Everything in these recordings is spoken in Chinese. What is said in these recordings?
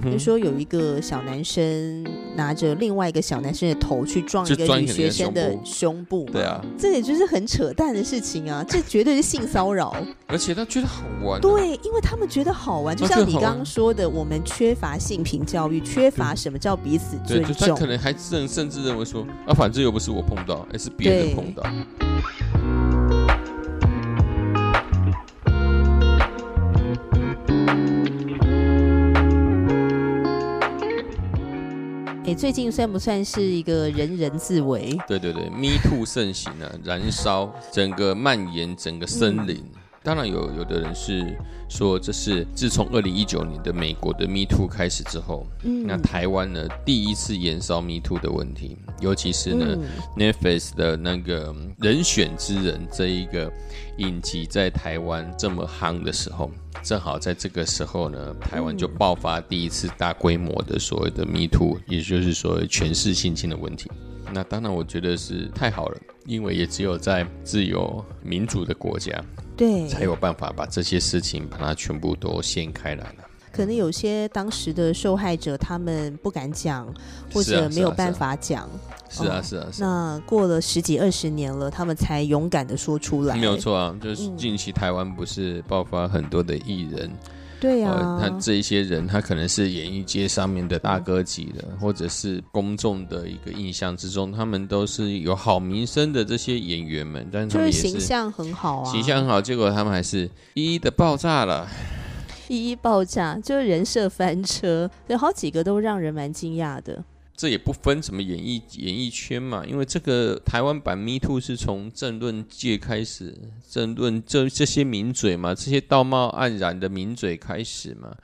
就说有一个小男生拿着另外一个小男生的头去撞一个女学生的胸部，对啊，这也就是很扯淡的事情啊，这绝对是性骚扰。而且他觉得好玩，对，因为他们觉得好玩，就像你刚刚说的，我们缺乏性平教育，缺乏什么叫彼此尊重，他可能还甚甚至认为说，啊，反正又不是我碰到，而是别人碰到。最近算不算是一个人人自危？对对对，Me Too 盛行啊，燃烧整个蔓延整个森林。当然有有的人是说，这是自从二零一九年的美国的 Me Too 开始之后，那台湾呢第一次延烧 Me Too 的问题，尤其是呢 Netflix 的那个人选之人这一个影集在台湾这么夯的时候。正好在这个时候呢，台湾就爆发第一次大规模的所谓的 Me Too，也就是说权势性侵的问题。那当然，我觉得是太好了，因为也只有在自由民主的国家，对，才有办法把这些事情把它全部都掀开来了。可能有些当时的受害者他们不敢讲，或者没有办法讲。是啊，是啊。那过了十几二十年了，他们才勇敢的说出来。没有错啊，就是近期台湾不是爆发很多的艺人，对呀，他这一些人，他可能是演艺界上面的大哥级的，或者是公众的一个印象之中，他们都是有好名声的这些演员们，但是他们也是形象很好啊，形象很好，结果他们还是一一的爆炸了。一一爆炸，就是人设翻车，有好几个都让人蛮惊讶的。这也不分什么演艺演艺圈嘛，因为这个台湾版 Me Too 是从政论界开始，政论这这些名嘴嘛，这些道貌岸然的名嘴开始嘛。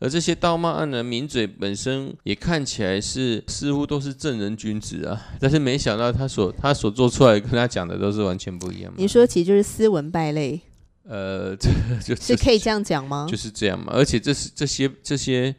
而这些道貌岸然名嘴本身也看起来是似乎都是正人君子啊，但是没想到他所他所做出来跟他讲的都是完全不一样。你说其实就是斯文败类。呃，这就是可以这样讲吗？就是这样嘛，而且这是这些这些。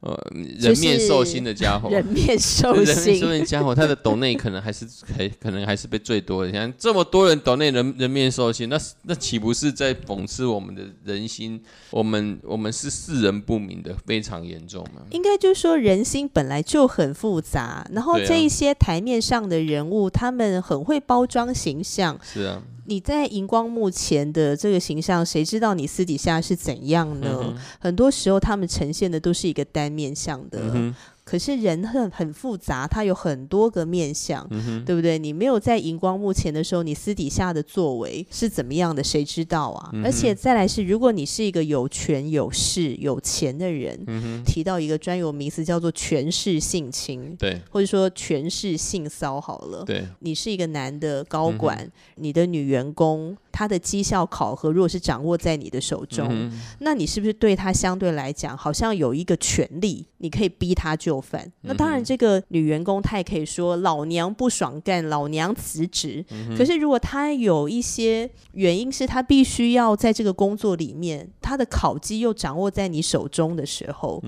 呃，人面兽心的家伙，人面兽 心，人面兽心家伙，他的抖内可能还是还可能还是被最多的。你看这么多人抖内人人面兽心，那那岂不是在讽刺我们的人心？我们我们是世人不明的，非常严重吗？应该就是说人心本来就很复杂，然后这一些台面上的人物，他们很会包装形象。是啊。你在荧光幕前的这个形象，谁知道你私底下是怎样呢？很多时候，他们呈现的都是一个单面相的。可是人很很复杂，他有很多个面相，对不对？你没有在荧光幕前的时候，你私底下的作为是怎么样的？谁知道啊？而且再来是，如果你是一个有权有势有钱的人，提到一个专有名词叫做权势性侵，对，或者说权势性骚好了，对，你是一个男的高管，你的女员工。他的绩效考核如果是掌握在你的手中，那你是不是对他相对来讲好像有一个权利，你可以逼他就范？那当然，这个女员工她也可以说老娘不爽干，老娘辞职。可是如果她有一些原因是她必须要在这个工作里面，她的考绩又掌握在你手中的时候，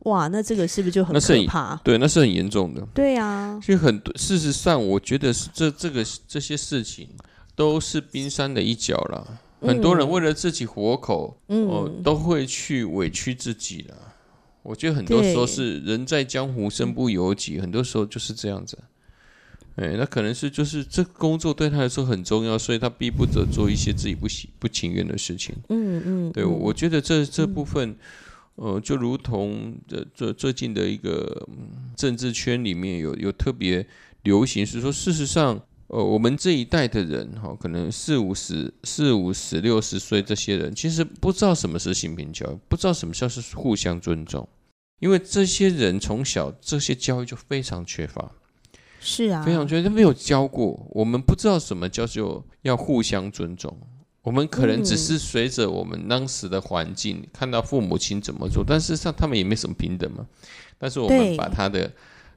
哇，那这个是不是就很可怕？对，那是很严重的。对啊，其实很多事实上，我觉得是这这个这些事情。都是冰山的一角了。很多人为了自己活口，哦，都会去委屈自己了。我觉得很多时候是人在江湖身不由己，很多时候就是这样子。哎，那可能是就是这工作对他来说很重要，所以他逼不得做一些自己不喜不情愿的事情。嗯嗯，对，我觉得这这部分，呃，就如同这这最近的一个政治圈里面有有特别流行，是说事实上。呃，我们这一代的人哈，可能四五十、四五十、六十岁这些人，其实不知道什么是性平教育，不知道什么叫是互相尊重，因为这些人从小这些教育就非常缺乏，是啊，非常缺，乏，没有教过，我们不知道什么叫做要互相尊重，我们可能只是随着我们当时的环境看到父母亲怎么做，但是上他们也没什么平等嘛，但是我们把他的。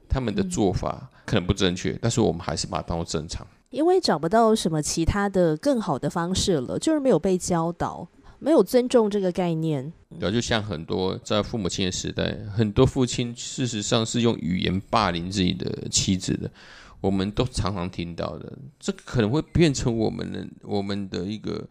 他们的做法可能不正确，但是我们还是把它当做正常，因为找不到什么其他的更好的方式了，就是没有被教导，没有尊重这个概念。对，就像很多在父母亲的时代，很多父亲事实上是用语言霸凌自己的妻子的。我们都常常听到的，这可能会变成我们的我们的一个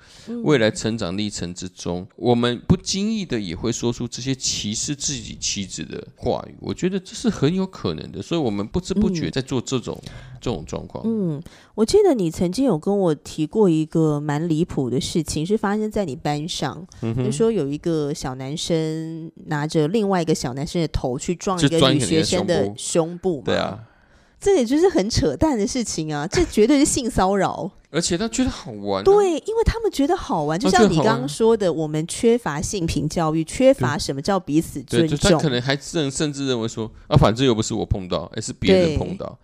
未来成长历程之中，我们不经意的也会说出这些歧视自己妻子的话语。我觉得这是很有可能的，所以我们不知不觉在做这种这种状况。嗯，我记得你曾经有跟我提过一个蛮离谱的事情，是发生在你班上，就说有一个小男生拿着另外一个小男生的头去撞一个女学生的胸部，对啊。这也就是很扯淡的事情啊！这绝对是性骚扰，而且他觉得好玩。对，因为他们觉得好玩，就像你刚刚说的，我们缺乏性平教育，缺乏什么叫彼此尊重。他可能还甚甚至认为说啊，反正又不是我碰到，而是别人碰到。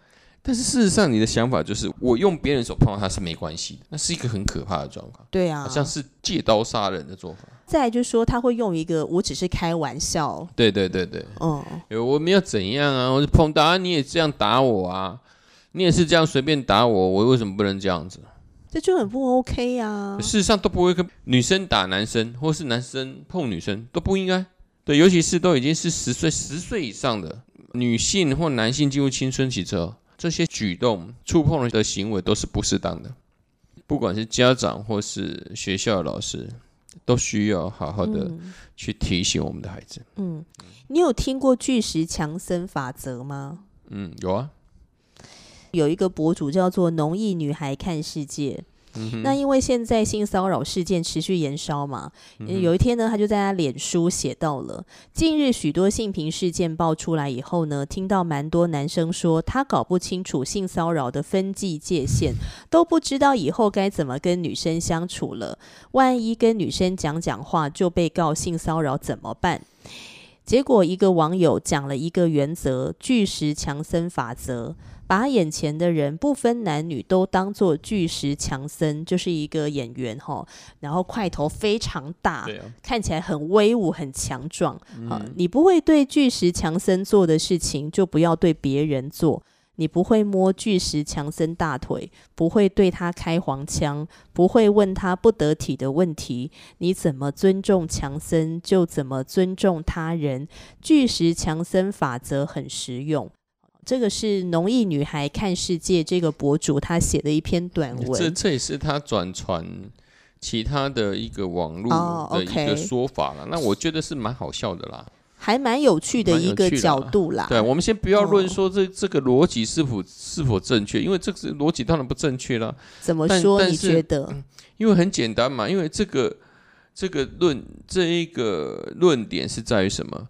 但是事实上，你的想法就是我用别人手碰到他是没关系的，那是一个很可怕的状况。对啊，好像是借刀杀人的做法。再就是说，他会用一个我只是开玩笑。对对对对，嗯，我没有怎样啊，我碰到啊你也这样打我啊，你也是这样随便打我，我为什么不能这样子？这就很不 OK 啊。事实上都不会跟女生打男生，或是男生碰女生都不应该。对，尤其是都已经是十岁、十岁以上的女性或男性进入青春期之后。这些举动、触碰的行为都是不适当的，不管是家长或是学校老师，都需要好好的去提醒我们的孩子。嗯，你有听过巨石强森法则吗？嗯，有啊，有一个博主叫做“农艺女孩看世界”。那因为现在性骚扰事件持续延烧嘛，有一天呢，他就在他脸书写到了，近日许多性平事件爆出来以后呢，听到蛮多男生说他搞不清楚性骚扰的分际界限，都不知道以后该怎么跟女生相处了，万一跟女生讲讲话就被告性骚扰怎么办？结果一个网友讲了一个原则——巨石强森法则。把眼前的人不分男女都当做巨石强森，就是一个演员哈，然后块头非常大，看起来很威武、很强壮。啊，你不会对巨石强森做的事情，就不要对别人做。你不会摸巨石强森大腿，不会对他开黄腔，不会问他不得体的问题。你怎么尊重强森，就怎么尊重他人。巨石强森法则很实用。这个是农艺女孩看世界这个博主他写的一篇短文，这这也是他转传其他的一个网络的一个说法了。那我觉得是蛮好笑的啦，还蛮有趣的一个角度啦。对，我们先不要论说这这个逻辑是否是否正确，因为这个逻辑当然不正确啦。怎么说？你觉得？因为很简单嘛，因为这个这个论这一个论点是在于什么？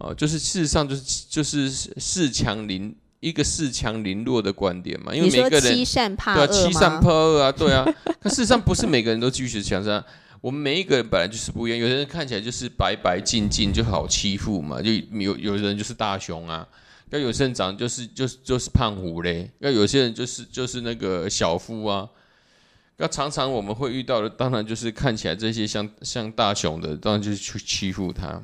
哦，就是事实上就是就是恃强凌一个恃强凌弱的观点嘛，因为每个人欺善怕恶欺善怕恶啊，对啊。可事实上不是每个人都继续强森，我们每一个人本来就是不一样。有的人看起来就是白白净净就好欺负嘛，就有有的人就是大熊啊，要有些人长就是就是就是胖虎嘞，要有些人就是就是那个小夫啊。那常常我们会遇到的，当然就是看起来这些像像大熊的，当然就是去欺负他。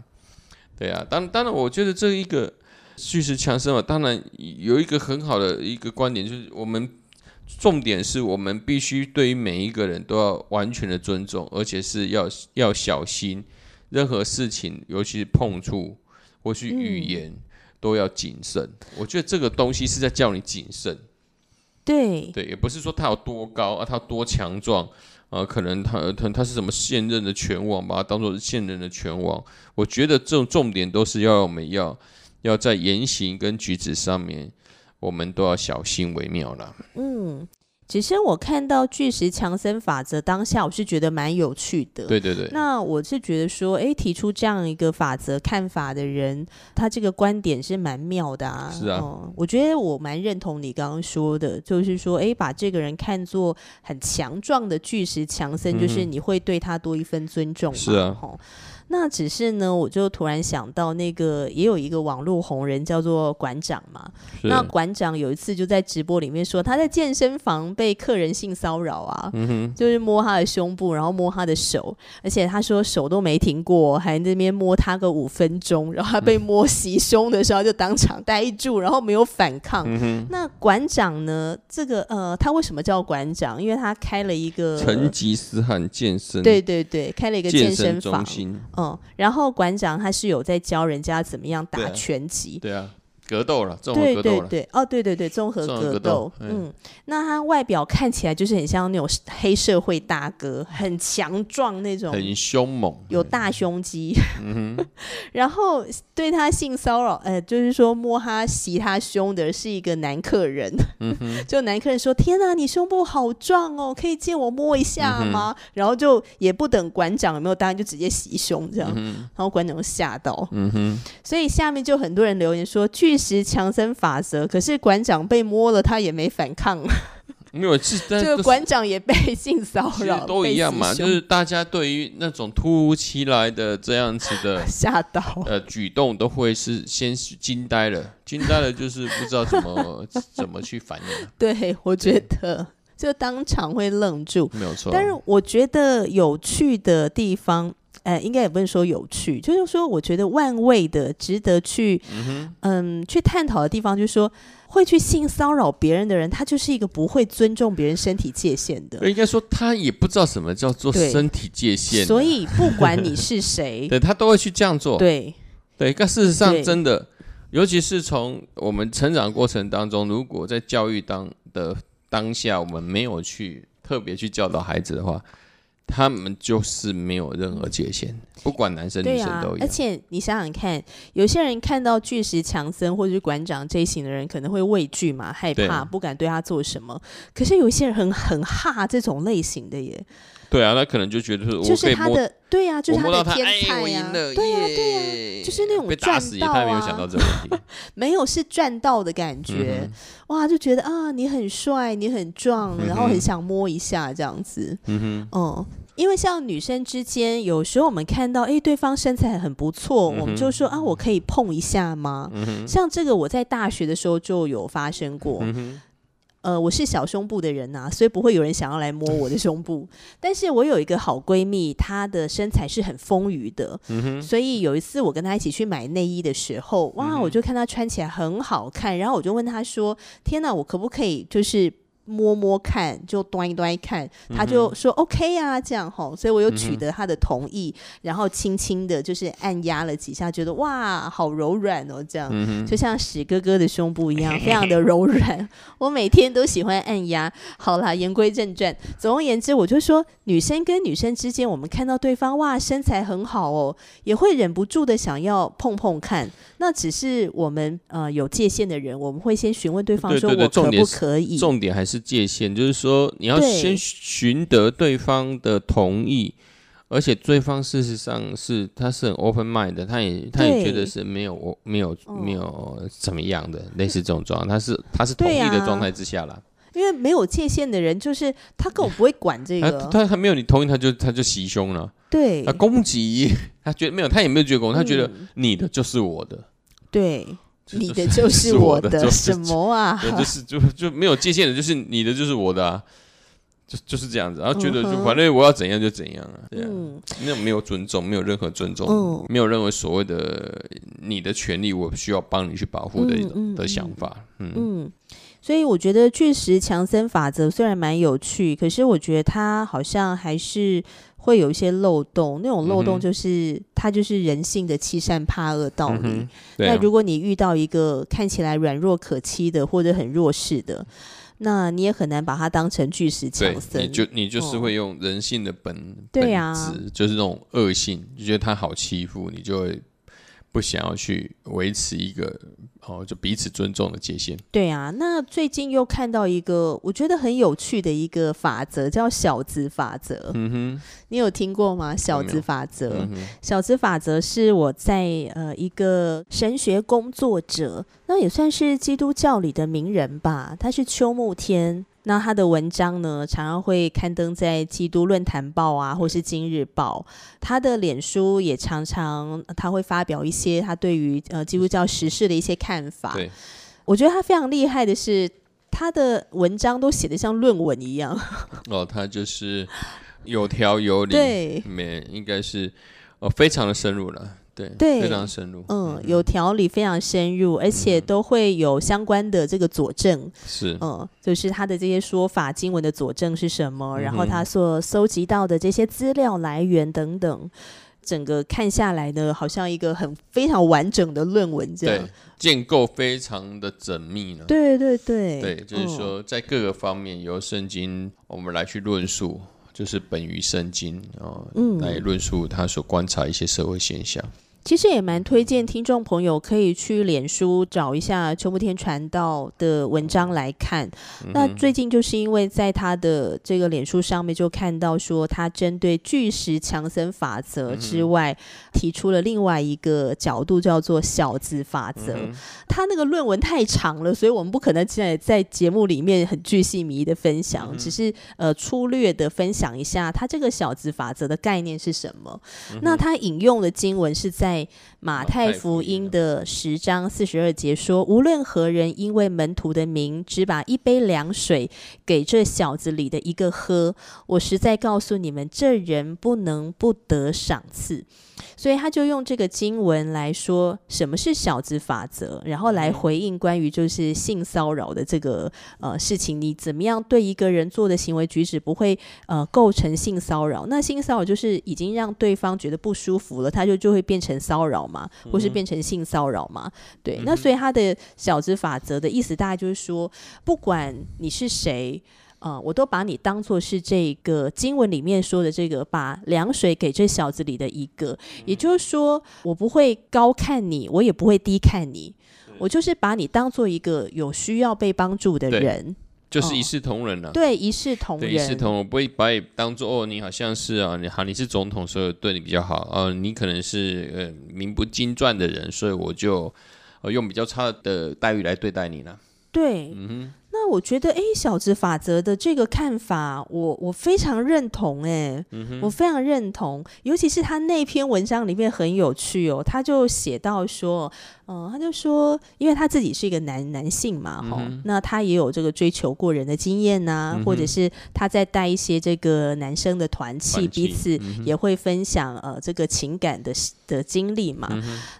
对啊，当当然，我觉得这一个叙事强身嘛，当然有一个很好的一个观点，就是我们重点是我们必须对于每一个人都要完全的尊重，而且是要要小心，任何事情，尤其是碰触或是语言，都要谨慎。我觉得这个东西是在叫你谨慎。对对，也不是说他有多高啊，他多强壮。啊，可能他他他是什么现任的拳王，把它当做是现任的拳王。我觉得这种重点都是要我们要要在言行跟举止上面，我们都要小心为妙了。嗯。只是我看到巨石强森法则当下，我是觉得蛮有趣的。对对对。那我是觉得说，哎，提出这样一个法则看法的人，他这个观点是蛮妙的啊。是啊。我觉得我蛮认同你刚刚说的，就是说，哎，把这个人看作很强壮的巨石强森，就是你会对他多一分尊重。是啊。那只是呢，我就突然想到，那个也有一个网络红人叫做馆长嘛。那馆长有一次就在直播里面说，他在健身房被客人性骚扰啊，就是摸他的胸部，然后摸他的手，而且他说手都没停过，还那边摸他个五分钟，然后他被摸袭胸的时候就当场呆住，然后没有反抗。那馆长呢？这个呃，他为什么叫馆长？因为他开了一个成吉思汗健身，对对对，开了一个健身房。嗯，然后馆长他是有在教人家怎么样打拳击，对啊，格斗了，综合对格斗了，对对，哦，对对对，综合格格斗斗，嗯，那他外表看起来就是很像那种黑社会大哥，很强壮那种，很凶猛，有大胸肌，然后对他性骚扰，呃，就是说摸他、袭他胸的是一个男客人，就男客人说：“天哪，你胸部好壮哦，可以借我摸一下吗？”然后就也不等馆长有没有答应，就直接袭胸这样，然后馆长就吓到，嗯哼，所以下面就很多人留言说巨石强森法则，可是馆长被摸了，他也没反抗，没有是，但这个馆长也被性骚扰，都一样嘛，就是大家对于那种突如其来的这样子的 吓到。呃举动，都会是先是惊呆了，惊呆了就是不知道怎么 怎么去反应了，对，我觉得就当场会愣住。没有错。但是我觉得有趣的地方，呃，应该也不是说有趣，就是说我觉得万位的值得去，嗯去探讨的地方，就是说会去性骚扰别人的人，他就是一个不会尊重别人身体界限的。应该说他也不知道什么叫做身体界限啊，所以不管你 是谁，对他都会去这样做。对对，但事实上真的，尤其是从我们成长过程当中，如果在教育当的当下，我们没有去特别去教导孩子的话，他们就是没有任何界限，不管男生女生都一，样。而且你想想看，有些人看到巨石强森或者是馆长这一型的人，可能会畏惧嘛，害怕，不敢对他做什么。可是有一些人很很哈这种类型的耶，对啊，他可能就觉得就是他的对呀、就是他，的天哎，才呀、对呀、耶对呀、就是那种赚到他没有啊想到这个问题。没有是赚到的感觉，嗯哇，就觉得啊你很帅，你很壮，然后很想摸一下这样子，嗯哼，嗯。因为像女生之间，有时候我们看到，哎，对方身材很不错，嗯我们就说啊，我可以碰一下吗？像这个，我在大学的时候就有发生过。呃，我是小胸部的人呐、所以不会有人想要来摸我的胸部。但是我有一个好闺蜜，她的身材是很丰腴的，嗯所以有一次我跟她一起去买内衣的时候，哇，我就看她穿起来很好看，然后我就问她说：“天哪，我可不可以就是？”摸摸看，就端一端一看，他就说 OK 啊，这样吼，所以我又取得他的同意，然后轻轻的，就是按压了几下，觉得哇，好柔软哦，这样，就像史哥哥的胸部一样，非常的柔软。我每天都喜欢按压。好啦，言归正传，总而言之，我就说，女生跟女生之间，我们看到对方哇身材很好哦，也会忍不住的想要碰碰看。那只是我们呃有界限的人，我们会先询问对方说，对对对我可不重点是可以？重点还是界限，就是说你要先寻得对方的同意，而且对方事实上是他是很 open mind 的，他也他也觉得是没有没有嗯没有怎么样的，类似这种状况，他是他是同意的状态之下啦，因为没有界限的人，就是他根本不会管这他个。他他没有你同意，他就他就袭胸了，对他攻击，他觉得没有，他也没有觉得攻击，他觉得嗯你的就是我的，对，你的就是我 我的，就是什么啊？对，就是就就没有界限的，就是你的就是我的啊。就就是这样子，然后觉得就反正我要怎样就怎样啊，这样。嗯，那种没有尊重，没有任何尊重，嗯没有任何所谓的你的权利，我需要帮你去保护的一种、的想法。嗯，嗯，所以我觉得巨石强森法则虽然蛮有趣，可是我觉得它好像还是会有一些漏洞。那种漏洞就是、它就是人性的欺善怕恶道理。嗯啊，那如果你遇到一个看起来软弱可欺的或者很弱势的，那你也很难把它当成巨石强，森。你就你就是哦会用人性的本、对啊，就是那种恶性，就觉得他好欺负，你就会不想要去维持一个哦，就彼此尊重的界限。对啊，那最近又看到一个我觉得很有趣的一个法则，叫小子法则。嗯你有听过吗？小子法则。嗯，小子法则是我在呃一个神学工作者，那也算是基督教里的名人吧。他是邱慕天，那他的文章呢常常会刊登在《基督论坛报》啊，或是《今日报》。他的脸书也常常呃他会发表一些他对于呃基督教时事的一些看法。对，我觉得他非常厉害的是。他的文章都写得像论文一样，哦，他就是有条有理，对，没应该是哦，非常的深入了，对，对非常深入，嗯，有条理，非常深入，而且都会有相关的这个佐证，是，嗯，就是他的这些说法、经文的佐证是什么，然后他所搜集到的这些资料来源等等。整个看下来呢，好像一个很非常完整的论文这样，建构非常的缜密呢。对对对，对，就是说在各个方面由圣经我们来去论述，就是本于圣经啊，来论述他所观察一些社会现象。其实也蛮推荐听众朋友可以去脸书找一下邱木天传道的文章来看。那最近就是因为在他的这个脸书上面就看到说，他针对巨石强森法则之外，提出了另外一个角度，叫做小子法则。他那个论文太长了，所以我们不可能在在节目里面很巨细迷的分享，只是呃粗略的分享一下他这个小子法则的概念是什么。那他引用的经文是在。马太福音的十章四十二节说：“无论何人因为门徒的名，只把一杯凉水给这小子里的一个喝，我实在告诉你们，这人不能不得赏赐。”所以他就用这个经文来说什么是小子法则，然后来回应关于就是性骚扰的这个呃事情，你怎么样对一个人做的行为举止不会呃构成性骚扰？那性骚扰就是已经让对方觉得不舒服了，他就就会变成骚扰嘛，或是变成性骚扰嘛？对，那所以他的小子法则的意思大概就是说，不管你是谁。啊，我都把你当做是这个经文里面说的这个，把凉水给这小子里的一个，也就是说，我不会高看你，我也不会低看你，我就是把你当做一个有需要被帮助的人，就是一视同仁了。对，一视同仁，一视同仁，不会把你当做哦，你好像是啊，你好，你是总统，所以对你比较好呃，你可能是呃名不经传的人，所以我就呃用比较差的待遇来对待你了。对，嗯哼。那我觉得，哎，小子法则的这个看法，我我非常认同，哎，我非常认同，尤其是他那篇文章里面很有趣哦，他就写到说。嗯，他就说，因为他自己是一个男男性嘛，哈，那他也有这个追求过人的经验呐，或者是他在带一些这个男生的团契，彼此也会分享呃这个情感的的经历嘛。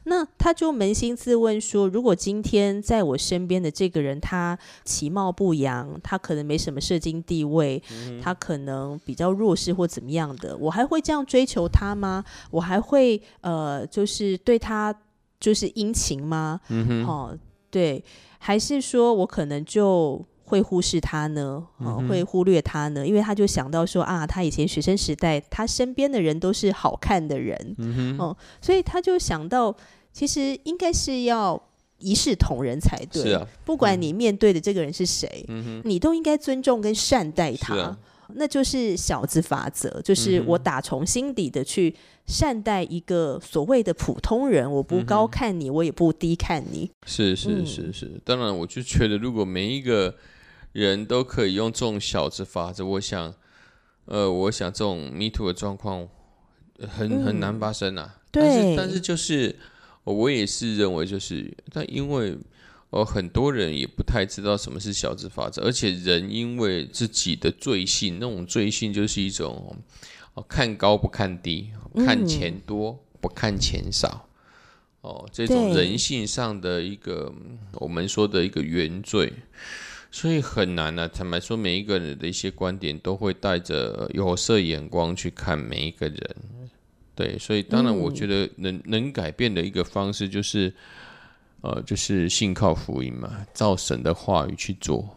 那他就扪心自问说，如果今天在我身边的这个人，他其貌不扬，他可能没什么社经地位，他可能比较弱势或怎么样的，我还会这样追求他吗？我还会呃，就是对他。就是殷勤吗？嗯，哦，对，还是说我可能就会忽视他呢？哦，会忽略他呢？因为他就想到说啊，他以前学生时代，他身边的人都是好看的人，哦，所以他就想到，其实应该是要一视同仁才对。是啊，不管你面对的这个人是谁，嗯，你都应该尊重跟善待他。那就是小子法则，就是我打从心底的去善待一个所谓的普通人，我不高看你，我也不低看你。是是是是，当然，我就觉得如果每一个人都可以用这种小子法则，我想，呃，我想这种迷途的状况很很难发生啊。但是但是就是我也是认为就是，但因为。呃，很多人也不太知道什么是小资法则，而且人因为自己的罪性，那种罪性就是一种哦，看高不看低，看钱多不看钱少，哦，这种人性上的一个我们说的一个原罪，所以很难呢。坦白说，每一个人的一些观点都会带着有色眼光去看每一个人，对，所以当然，我觉得能能改变的一个方式就是。呃，就是信靠福音嘛，照神的话语去做，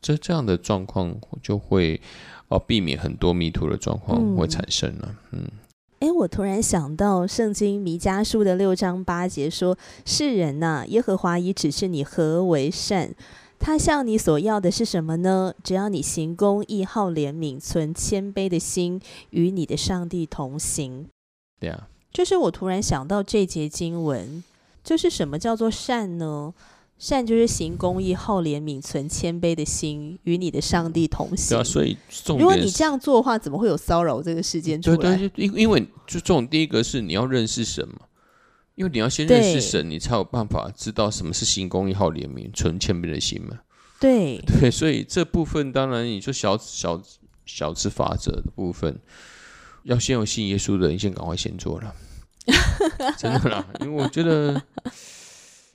这这样的状况就会呃避免很多迷途的状况会产生了。嗯，哎，我突然想到圣经弥迦书的六章八节说：“世人呐，耶和华已指示你何为善，他向你所要的是什么呢？只要你行公义、好怜悯、存谦卑的心，与你的上帝同行。”对啊，就是我突然想到这节经文。就是什么叫做善呢？善就是行公义、好怜悯、存谦卑的心，与你的上帝同行。对啊，所以如果你这样做的话，怎么会有骚扰这个事件出来？对，因因为就这种第一个是你要认识神嘛，因为你要先认识神，你才有办法知道什么是行公义、好怜悯、存谦卑的心嘛。对对，所以这部分当然你说小小小之法则的部分，要先有信耶稣的，人先赶快先做了。真的啦，因为我觉得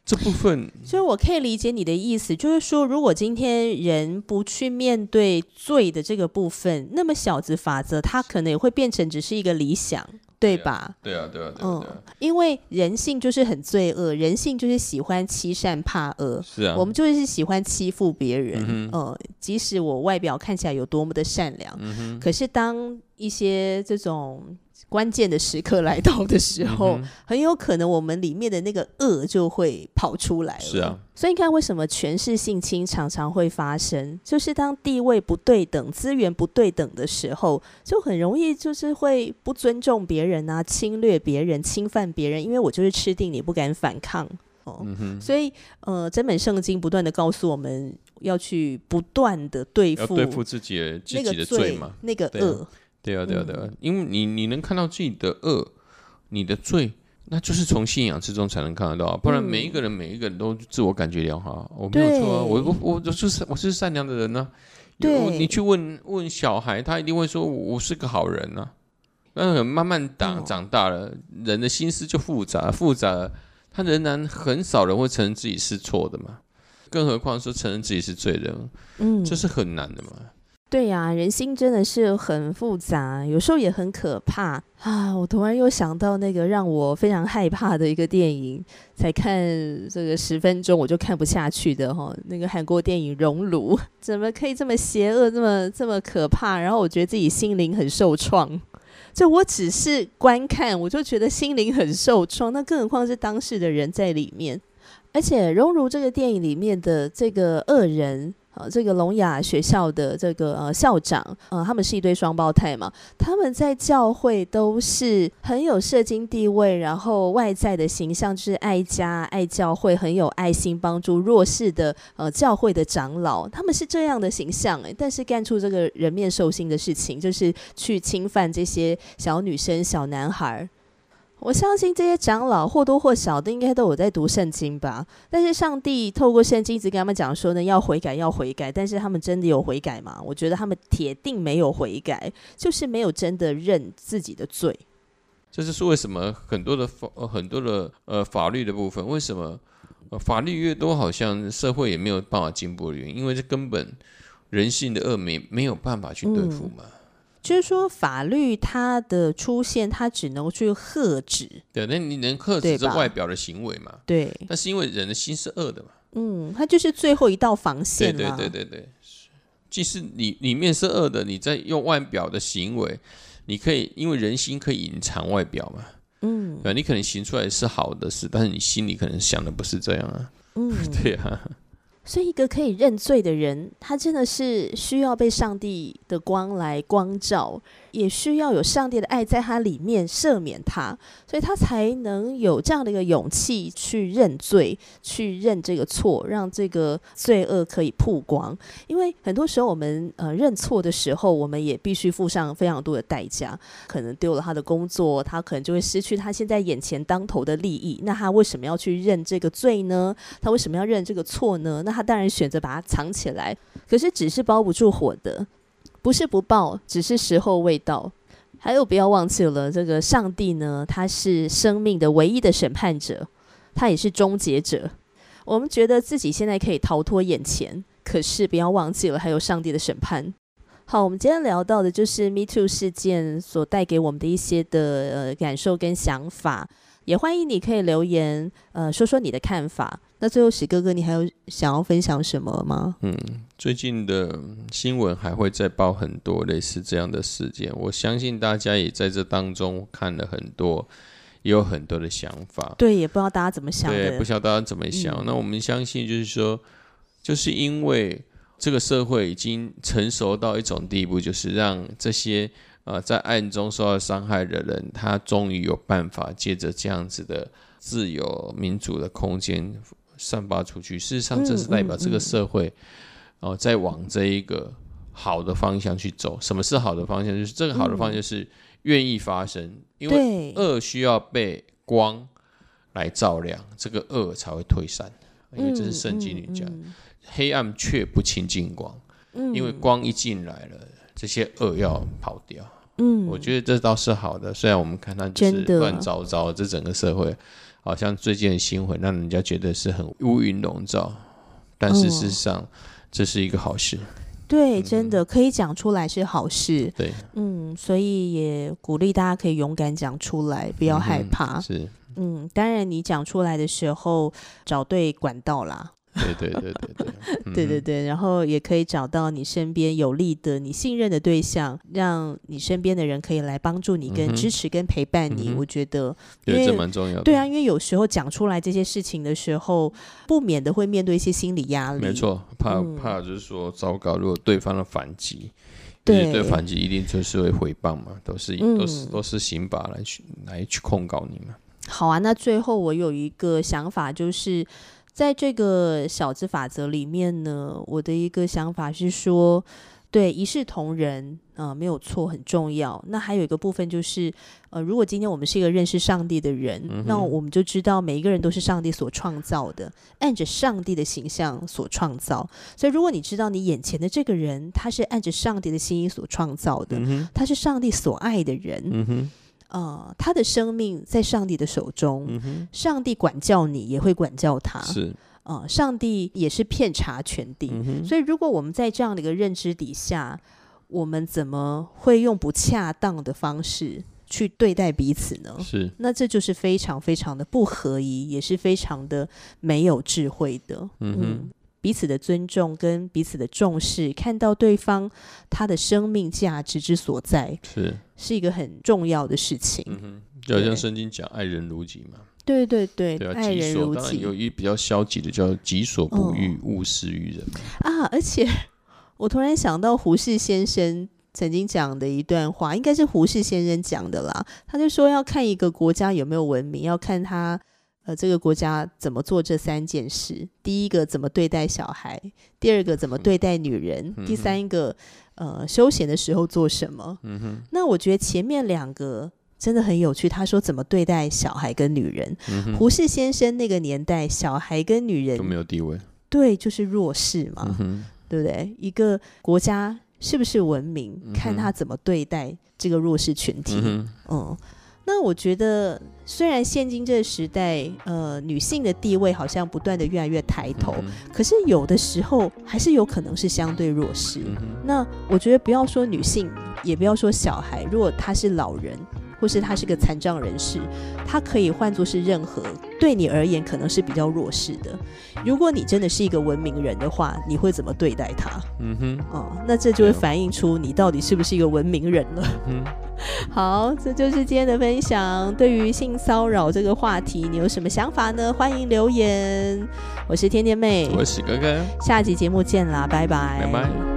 这部分，所以我可以理解你的意思，就是说，如果今天人不去面对罪的这个部分，那么小子法则它可能也会变成只是一个理想，对吧？对啊，对啊，对啊。嗯，因为人性就是很罪恶，人性就是喜欢欺善怕恶。是啊，我们就是喜欢欺负别人。嗯，即使我外表看起来有多么的善良，可是当一些这种。关键的时刻来到的时候，很有可能我们里面的那个恶就会跑出来了。是啊，所以你看，为什么权势性侵常常会发生？就是当地位不对等、资源不对等的时候，就很容易就是会不尊重别人啊，侵略别人、侵犯别人。因为我就是吃定你，不敢反抗哦。所以，呃，这本圣经不断的告诉我们要去不断的对付对付自己的自己的罪嘛，那个恶。对啊，对啊，对啊，因为你你能看到自己的恶，你的罪，那就是从信仰之中才能看得到，不然每一个人每一个人都自我感觉良好，我没有错啊，我我我就是我是善良的人呢。对，你去问问小孩，他一定会说我是个好人啊。那，慢慢长长大了，人的心思就复杂复杂，他仍然很少人会承认自己是错的嘛，更何况说承认自己是罪人，嗯，这是很难的嘛。对呀，人心真的是很复杂，有时候也很可怕啊！我突然又想到那个让我非常害怕的一个电影，才看这个十分钟我就看不下去的哈，那个韩国电影《熔炉》，怎么可以这么邪恶，这么这么可怕？然后我觉得自己心灵很受创，就我只是观看，我就觉得心灵很受创，那更何况是当事的人在里面，而且《熔炉》这个电影里面的这个恶人。呃，这个聋哑学校的这个呃校长，呃，他们是一对双胞胎嘛，他们在教会都是很有社经地位，然后外在的形象就是爱家、爱教会，很有爱心，帮助弱势的呃教会的长老，他们是这样的形象诶，但是干出这个人面兽心的事情，就是去侵犯这些小女生、小男孩。我相信这些长老或多或少的应该都有在读圣经吧。但是上帝透过圣经一直跟他们讲说呢，要悔改，要悔改。但是他们真的有悔改吗？我觉得他们铁定没有悔改，就是没有真的认自己的罪。这就是为什么很多的法，很多的呃法律的部分，为什么法律越多，好像社会也没有办法进步的原因，因为这根本人性的恶没没有办法去对付嘛。就是说，法律它的出现，它只能去遏制。对，那你能遏制这外表的行为嘛？对。那是因为人的心是恶的嘛？嗯，它就是最后一道防线对对对对对。即使你里面是恶的，你在用外表的行为，你可以因为人心可以隐藏外表嘛？嗯。对，你可能行出来是好的事，但是你心里可能想的不是这样啊。嗯，对啊。所以，一个可以认罪的人，他真的是需要被上帝的光来光照。也需要有上帝的爱在他里面赦免他，所以他才能有这样的一个勇气去认罪，去认这个错，让这个罪恶可以曝光。因为很多时候我们呃认错的时候，我们也必须付上非常多的代价，可能丢了他的工作，他可能就会失去他现在眼前当头的利益。那他为什么要去认这个罪呢？他为什么要认这个错呢？那他当然选择把它藏起来，可是纸是包不住火的。不是不报，只是时候未到。还有，不要忘记了，这个上帝呢，他是生命的唯一的审判者，他也是终结者。我们觉得自己现在可以逃脱眼前，可是不要忘记了，还有上帝的审判。好，我们今天聊到的就是 Me Too 事件所带给我们的一些的呃感受跟想法。也欢迎你可以留言，呃，说说你的看法。那最后，史哥哥，你还有想要分享什么吗？嗯，最近的新闻还会再报很多类似这样的事件，我相信大家也在这当中看了很多，也有很多的想法。对，也不知道大家怎么想。对，不晓得大家怎么想。那我们相信，就是说，就是因为这个社会已经成熟到一种地步，就是让这些。呃，在暗中受到伤害的人，他终于有办法借着这样子的自由民主的空间散发出去。事实上，这是代表这个社会哦，在往这一个好的方向去走。什么是好的方向？就是这个好的方向是愿意发生，因为恶需要被光来照亮，这个恶才会退散。因为这是圣经里讲，黑暗却不亲近光，因为光一进来了，这些恶要跑掉。嗯，我觉得这倒是好的。虽然我们看它就是乱糟糟，这整个社会好像最近的新闻让人家觉得是很乌云笼罩，但是事实上这是一个好事。对，真的可以讲出来是好事。对，嗯，所以也鼓励大家可以勇敢讲出来，不要害怕。是，嗯，当然你讲出来的时候，找对管道啦。对对对对对，对对对，然后也可以找到你身边有利的、你信任的对象，让你身边的人可以来帮助你、跟支持、跟陪伴你。我觉得，因为这蛮重要的。对啊，因为有时候讲出来这些事情的时候，不免的会面对一些心理压力。没错，怕怕就是说，糟糕，如果对方的反击，对对反击一定就是会回谤嘛，都是都是都是刑法来去来去控告你嘛。好啊，那最后我有一个想法就是。在这个小资法则里面呢，我的一个想法是说，对一视同仁啊，没有错，很重要。那还有一个部分就是，呃，如果今天我们是一个认识上帝的人，那我们就知道每一个人都是上帝所创造的，按着上帝的形象所创造。所以，如果你知道你眼前的这个人，他是按着上帝的心意所创造的，他是上帝所爱的人。呃，他的生命在上帝的手中，上帝管教你，也会管教他。是啊，上帝也是遍察全地。所以，如果我们在这样的一个认知底下，我们怎么会用不恰当的方式去对待彼此呢？是，那这就是非常非常的不合宜，也是非常的没有智慧的。嗯。彼此的尊重跟彼此的重视，看到对方他的生命价值之所在，是是一个很重要的事情。嗯哼，就好像圣经讲“爱人如己”嘛。对对对，爱人如己。有一比较消极的叫“己所不欲，勿施于人”啊。而且我突然想到胡适先生曾经讲的一段话，应该是胡适先生讲的啦。他就说，要看一个国家有没有文明，要看他。呃，这个国家怎么做这三件事？第一个怎么对待小孩？第二个怎么对待女人？第三个，呃，休闲的时候做什么？嗯哼。那我觉得前面两个真的很有趣。他说怎么对待小孩跟女人？胡适先生那个年代，小孩跟女人都没有地位，对，就是弱势嘛，对不对？一个国家是不是文明，看他怎么对待这个弱势群体。嗯。那我觉得，虽然现今这个时代，呃，女性的地位好像不断的越来越抬头，可是有的时候还是有可能是相对弱势。那我觉得不要说女性，也不要说小孩，如果他是老人。或是他是个残障人士，他可以换作是任何对你而言可能是比较弱势的。如果你真的是一个文明人的话，你会怎么对待他？嗯哼，哦，那这就会反映出你到底是不是一个文明人了。嗯，好，这就是今天的分享。对于性骚扰这个话题，你有什么想法呢？欢迎留言。我是天天妹，我是哥哥，下集节目见啦，拜拜，拜拜。